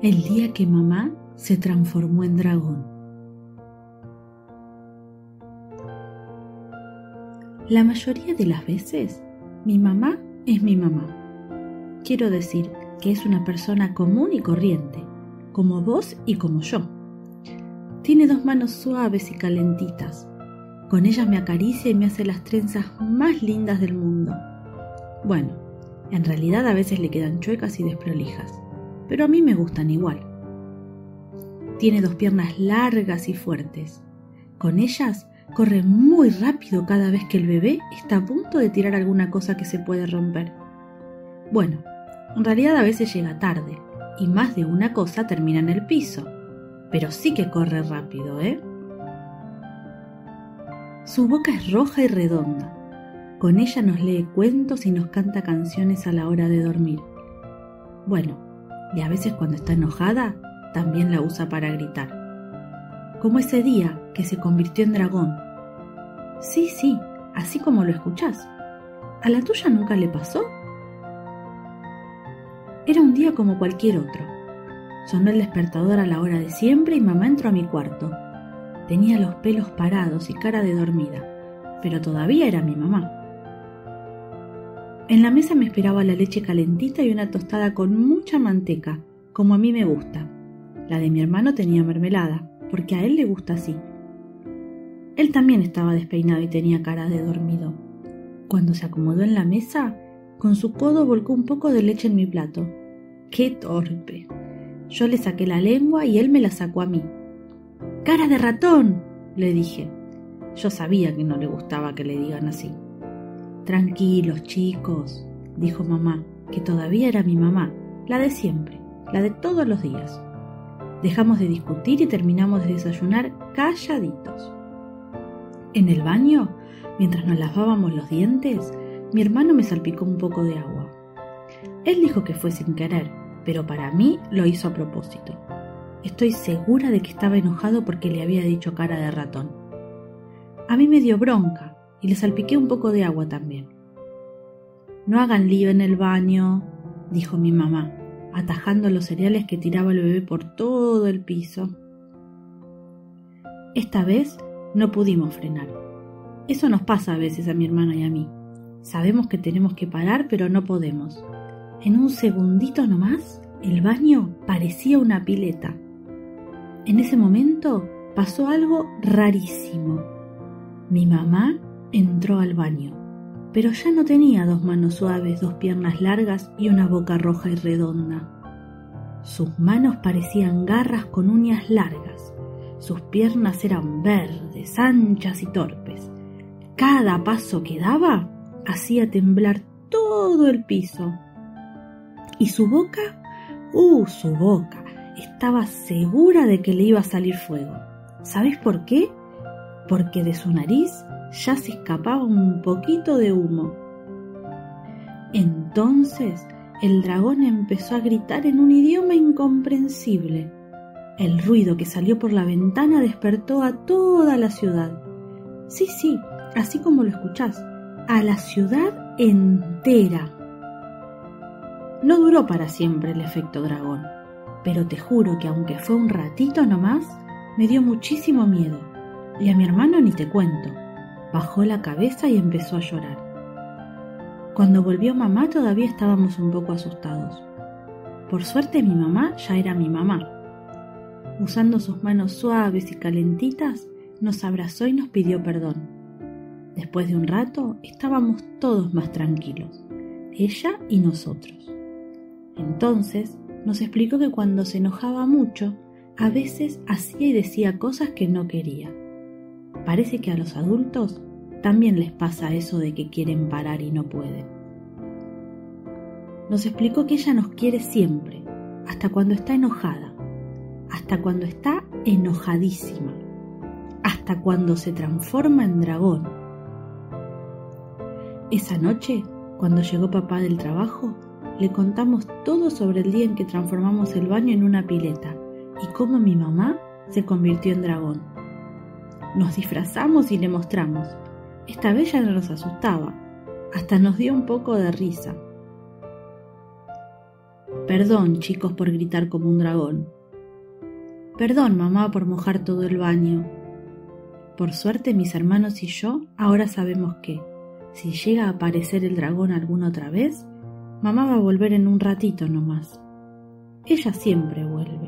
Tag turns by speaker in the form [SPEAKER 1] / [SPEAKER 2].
[SPEAKER 1] el día que mamá se transformó en dragón. La mayoría de las veces, mi mamá es mi mamá. Quiero decir que es una persona común y corriente, como vos y como yo. Tiene dos manos suaves y calentitas. Con ellas me acaricia y me hace las trenzas más lindas del mundo. Bueno, en realidad a veces le quedan chuecas y desprolijas, pero a mí me gustan igual. Tiene dos piernas largas y fuertes. Con ellas corre muy rápido cada vez que el bebé está a punto de tirar alguna cosa que se puede romper. Bueno, en realidad a veces llega tarde y más de una cosa termina en el piso, pero sí que corre rápido, ¿eh? Su boca es roja y redonda. Con ella nos lee cuentos y nos canta canciones a la hora de dormir. Bueno, y a veces cuando está enojada también la usa para gritar. Como ese día que se convirtió en dragón. Sí, sí, así como lo escuchás. ¿A la tuya nunca le pasó? Era un día como cualquier otro. Sonó el despertador a la hora de siempre y mamá entró a mi cuarto. Tenía los pelos parados y cara de dormida, pero todavía era mi mamá. En la mesa me esperaba la leche calentita y una tostada con mucha manteca, como a mí me gusta. La de mi hermano tenía mermelada, porque a él le gusta así. Él también estaba despeinado y tenía cara de dormido. Cuando se acomodó en la mesa, con su codo volcó un poco de leche en mi plato. ¡Qué torpe! Yo le saqué la lengua y él me la sacó a mí. ¡Cara de ratón! le dije. Yo sabía que no le gustaba que le digan así. Tranquilos, chicos, dijo mamá, que todavía era mi mamá, la de siempre, la de todos los días. Dejamos de discutir y terminamos de desayunar calladitos. En el baño, mientras nos lavábamos los dientes, mi hermano me salpicó un poco de agua. Él dijo que fue sin querer, pero para mí lo hizo a propósito. Estoy segura de que estaba enojado porque le había dicho cara de ratón. A mí me dio bronca y le salpiqué un poco de agua también. No hagan lío en el baño, dijo mi mamá atajando los cereales que tiraba el bebé por todo el piso. Esta vez no pudimos frenar. Eso nos pasa a veces a mi hermana y a mí. Sabemos que tenemos que parar, pero no podemos. En un segundito nomás, el baño parecía una pileta. En ese momento pasó algo rarísimo. Mi mamá entró al baño pero ya no tenía dos manos suaves, dos piernas largas y una boca roja y redonda. Sus manos parecían garras con uñas largas, sus piernas eran verdes, anchas y torpes. Cada paso que daba hacía temblar todo el piso. ¿Y su boca? ¡Uh, su boca! Estaba segura de que le iba a salir fuego. ¿Sabes por qué? Porque de su nariz ya se escapaba un poquito de humo. Entonces el dragón empezó a gritar en un idioma incomprensible. El ruido que salió por la ventana despertó a toda la ciudad. Sí, sí, así como lo escuchás, a la ciudad entera. No duró para siempre el efecto dragón, pero te juro que aunque fue un ratito nomás, me dio muchísimo miedo. Y a mi hermano ni te cuento bajó la cabeza y empezó a llorar. Cuando volvió mamá todavía estábamos un poco asustados. Por suerte mi mamá ya era mi mamá. Usando sus manos suaves y calentitas, nos abrazó y nos pidió perdón. Después de un rato estábamos todos más tranquilos, ella y nosotros. Entonces nos explicó que cuando se enojaba mucho, a veces hacía y decía cosas que no quería parece que a los adultos también les pasa eso de que quieren parar y no pueden. Nos explicó que ella nos quiere siempre, hasta cuando está enojada, hasta cuando está enojadísima, hasta cuando se transforma en dragón. Esa noche, cuando llegó papá del trabajo, le contamos todo sobre el día en que transformamos el baño en una pileta y cómo mi mamá se convirtió en dragón. Nos disfrazamos y le mostramos. Esta vez ya no nos asustaba, hasta nos dio un poco de risa. Perdón, chicos, por gritar como un dragón. Perdón, mamá, por mojar todo el baño. Por suerte, mis hermanos y yo ahora sabemos que, si llega a aparecer el dragón alguna otra vez, mamá va a volver en un ratito nomás. Ella siempre vuelve.